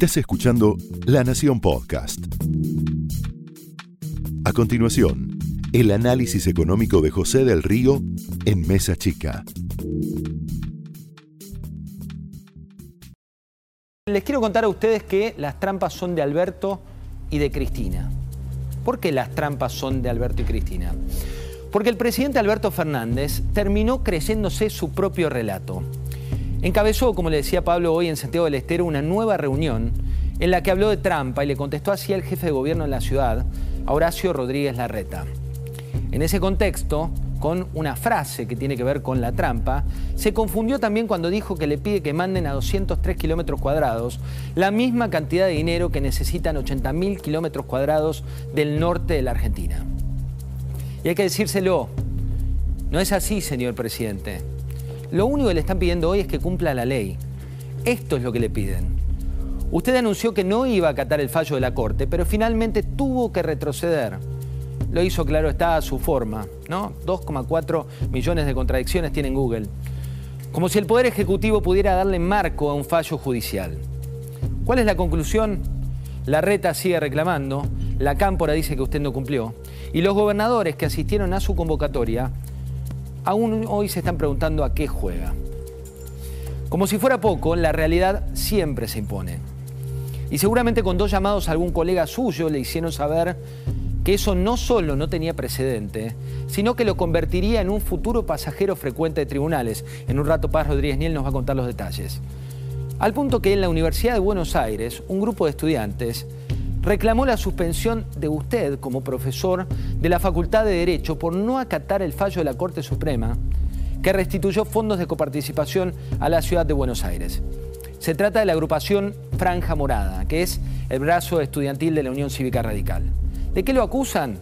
Estás escuchando La Nación Podcast. A continuación, el análisis económico de José del Río en Mesa Chica. Les quiero contar a ustedes que las trampas son de Alberto y de Cristina. ¿Por qué las trampas son de Alberto y Cristina? Porque el presidente Alberto Fernández terminó creyéndose su propio relato. Encabezó, como le decía Pablo hoy en Santiago del Estero, una nueva reunión en la que habló de trampa y le contestó así al jefe de gobierno en la ciudad, Horacio Rodríguez Larreta. En ese contexto, con una frase que tiene que ver con la trampa, se confundió también cuando dijo que le pide que manden a 203 kilómetros cuadrados la misma cantidad de dinero que necesitan 80.000 kilómetros cuadrados del norte de la Argentina. Y hay que decírselo, no es así, señor presidente. Lo único que le están pidiendo hoy es que cumpla la ley. Esto es lo que le piden. Usted anunció que no iba a acatar el fallo de la Corte, pero finalmente tuvo que retroceder. Lo hizo claro, está a su forma, ¿no? 2,4 millones de contradicciones tiene Google. Como si el Poder Ejecutivo pudiera darle marco a un fallo judicial. ¿Cuál es la conclusión? La reta sigue reclamando, la cámpora dice que usted no cumplió, y los gobernadores que asistieron a su convocatoria aún hoy se están preguntando a qué juega. Como si fuera poco, la realidad siempre se impone. Y seguramente con dos llamados a algún colega suyo le hicieron saber que eso no solo no tenía precedente, sino que lo convertiría en un futuro pasajero frecuente de tribunales. En un rato Paz Rodríguez Niel nos va a contar los detalles. Al punto que en la Universidad de Buenos Aires, un grupo de estudiantes reclamó la suspensión de usted como profesor de la Facultad de Derecho por no acatar el fallo de la Corte Suprema que restituyó fondos de coparticipación a la ciudad de Buenos Aires. Se trata de la agrupación Franja Morada, que es el brazo estudiantil de la Unión Cívica Radical. ¿De qué lo acusan?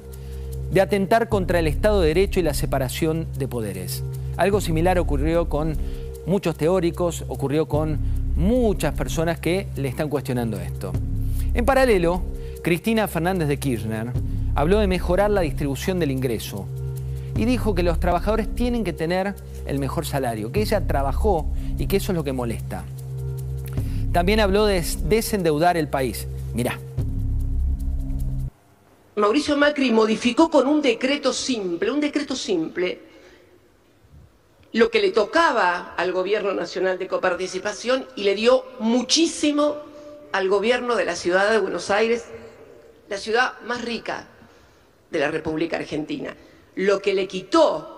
De atentar contra el Estado de Derecho y la separación de poderes. Algo similar ocurrió con muchos teóricos, ocurrió con muchas personas que le están cuestionando esto. En paralelo, Cristina Fernández de Kirchner habló de mejorar la distribución del ingreso y dijo que los trabajadores tienen que tener el mejor salario, que ella trabajó y que eso es lo que molesta. También habló de desendeudar el país. Mirá. Mauricio Macri modificó con un decreto simple, un decreto simple, lo que le tocaba al gobierno nacional de coparticipación y le dio muchísimo al gobierno de la ciudad de Buenos Aires la ciudad más rica de la República Argentina. Lo que le quitó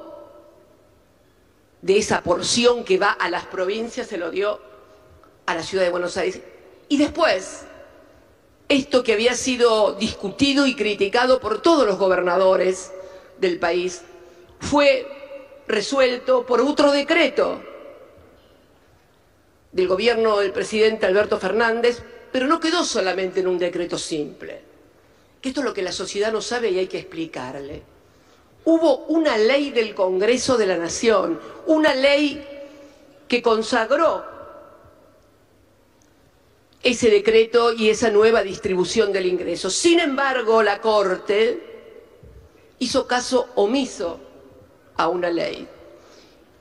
de esa porción que va a las provincias se lo dio a la ciudad de Buenos Aires. Y después, esto que había sido discutido y criticado por todos los gobernadores del país, fue resuelto por otro decreto del gobierno del presidente Alberto Fernández, pero no quedó solamente en un decreto simple que esto es lo que la sociedad no sabe y hay que explicarle. Hubo una ley del Congreso de la Nación, una ley que consagró ese decreto y esa nueva distribución del ingreso. Sin embargo, la Corte hizo caso omiso a una ley.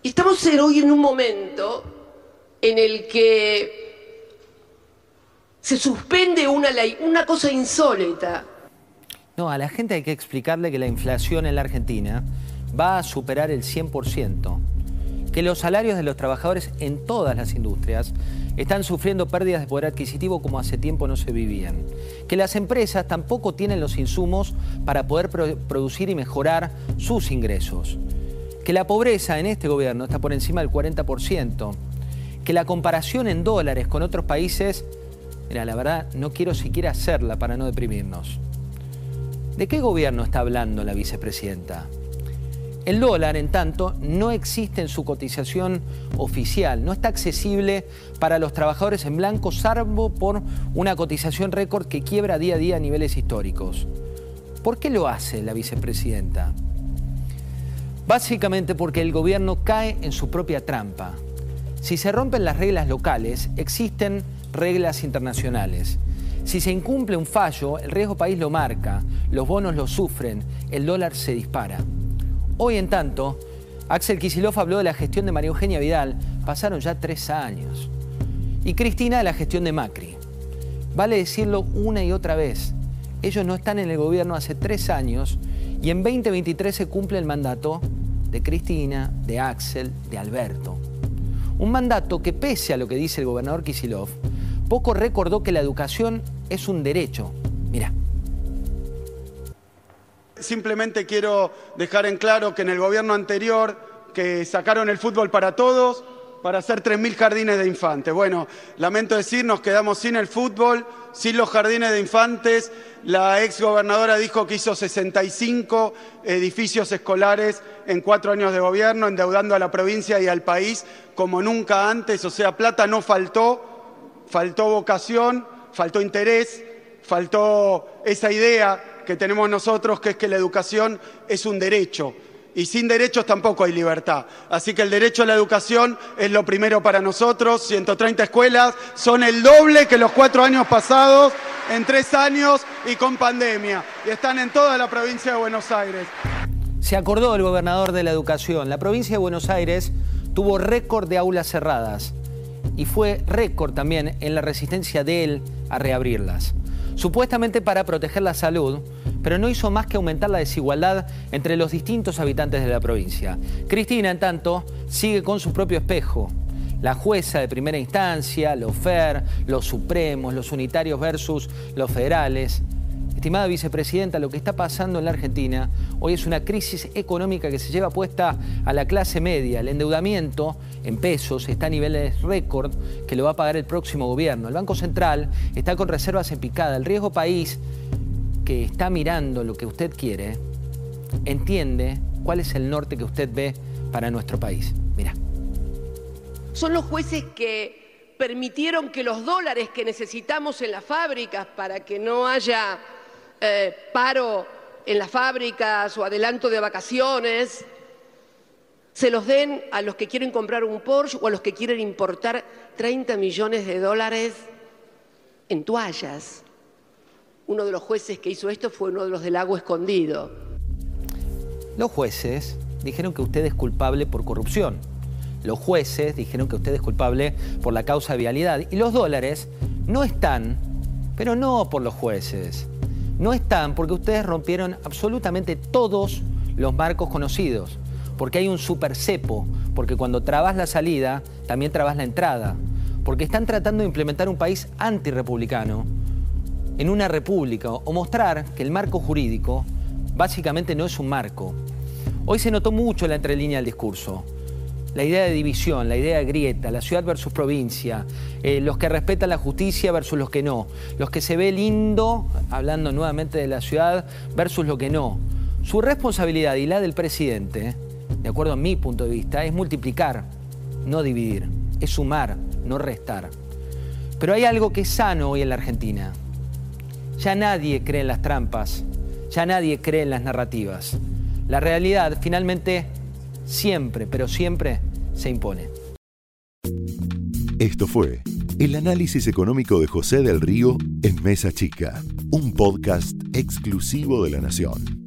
Estamos hoy en un momento en el que se suspende una ley, una cosa insólita no, a la gente hay que explicarle que la inflación en la Argentina va a superar el 100%, que los salarios de los trabajadores en todas las industrias están sufriendo pérdidas de poder adquisitivo como hace tiempo no se vivían, que las empresas tampoco tienen los insumos para poder producir y mejorar sus ingresos, que la pobreza en este gobierno está por encima del 40%, que la comparación en dólares con otros países, mira, la verdad no quiero siquiera hacerla para no deprimirnos. ¿De qué gobierno está hablando la vicepresidenta? El dólar, en tanto, no existe en su cotización oficial, no está accesible para los trabajadores en blanco, salvo por una cotización récord que quiebra día a día a niveles históricos. ¿Por qué lo hace la vicepresidenta? Básicamente porque el gobierno cae en su propia trampa. Si se rompen las reglas locales, existen reglas internacionales. Si se incumple un fallo, el riesgo país lo marca, los bonos lo sufren, el dólar se dispara. Hoy, en tanto, Axel Kisilov habló de la gestión de María Eugenia Vidal, pasaron ya tres años. Y Cristina de la gestión de Macri. Vale decirlo una y otra vez. Ellos no están en el gobierno hace tres años y en 2023 se cumple el mandato de Cristina, de Axel, de Alberto. Un mandato que pese a lo que dice el gobernador Kisilov, poco recordó que la educación es un derecho. Mira. Simplemente quiero dejar en claro que en el gobierno anterior, que sacaron el fútbol para todos, para hacer 3.000 jardines de infantes. Bueno, lamento decir, nos quedamos sin el fútbol, sin los jardines de infantes. La ex gobernadora dijo que hizo 65 edificios escolares en cuatro años de gobierno, endeudando a la provincia y al país como nunca antes. O sea, plata no faltó, faltó vocación, faltó interés, faltó esa idea que tenemos nosotros, que es que la educación es un derecho y sin derechos tampoco hay libertad. Así que el derecho a la educación es lo primero para nosotros. 130 escuelas son el doble que los cuatro años pasados, en tres años y con pandemia. Y están en toda la provincia de Buenos Aires. Se acordó el gobernador de la educación. La provincia de Buenos Aires tuvo récord de aulas cerradas y fue récord también en la resistencia de él a reabrirlas. Supuestamente para proteger la salud, pero no hizo más que aumentar la desigualdad entre los distintos habitantes de la provincia. Cristina, en tanto, sigue con su propio espejo. La jueza de primera instancia, los FER, los supremos, los unitarios versus los federales. Estimada vicepresidenta, lo que está pasando en la Argentina hoy es una crisis económica que se lleva puesta a la clase media. El endeudamiento en pesos está a niveles récord que lo va a pagar el próximo gobierno. El Banco Central está con reservas en picada. El riesgo país que está mirando lo que usted quiere entiende cuál es el norte que usted ve para nuestro país. Mira. Son los jueces que permitieron que los dólares que necesitamos en las fábricas para que no haya eh, paro en las fábricas o adelanto de vacaciones, se los den a los que quieren comprar un Porsche o a los que quieren importar 30 millones de dólares en toallas. Uno de los jueces que hizo esto fue uno de los del lago escondido. Los jueces dijeron que usted es culpable por corrupción. Los jueces dijeron que usted es culpable por la causa de vialidad. Y los dólares no están, pero no por los jueces. No están porque ustedes rompieron absolutamente todos los marcos conocidos. Porque hay un super cepo, porque cuando trabas la salida, también trabas la entrada. Porque están tratando de implementar un país antirepublicano en una república o mostrar que el marco jurídico básicamente no es un marco. Hoy se notó mucho la entrelínea del discurso. La idea de división, la idea de grieta, la ciudad versus provincia, eh, los que respetan la justicia versus los que no, los que se ve lindo, hablando nuevamente de la ciudad, versus lo que no. Su responsabilidad y la del presidente, de acuerdo a mi punto de vista, es multiplicar, no dividir, es sumar, no restar. Pero hay algo que es sano hoy en la Argentina, ya nadie cree en las trampas, ya nadie cree en las narrativas. La realidad finalmente siempre, pero siempre se impone. Esto fue el análisis económico de José del Río en Mesa Chica, un podcast exclusivo de la Nación.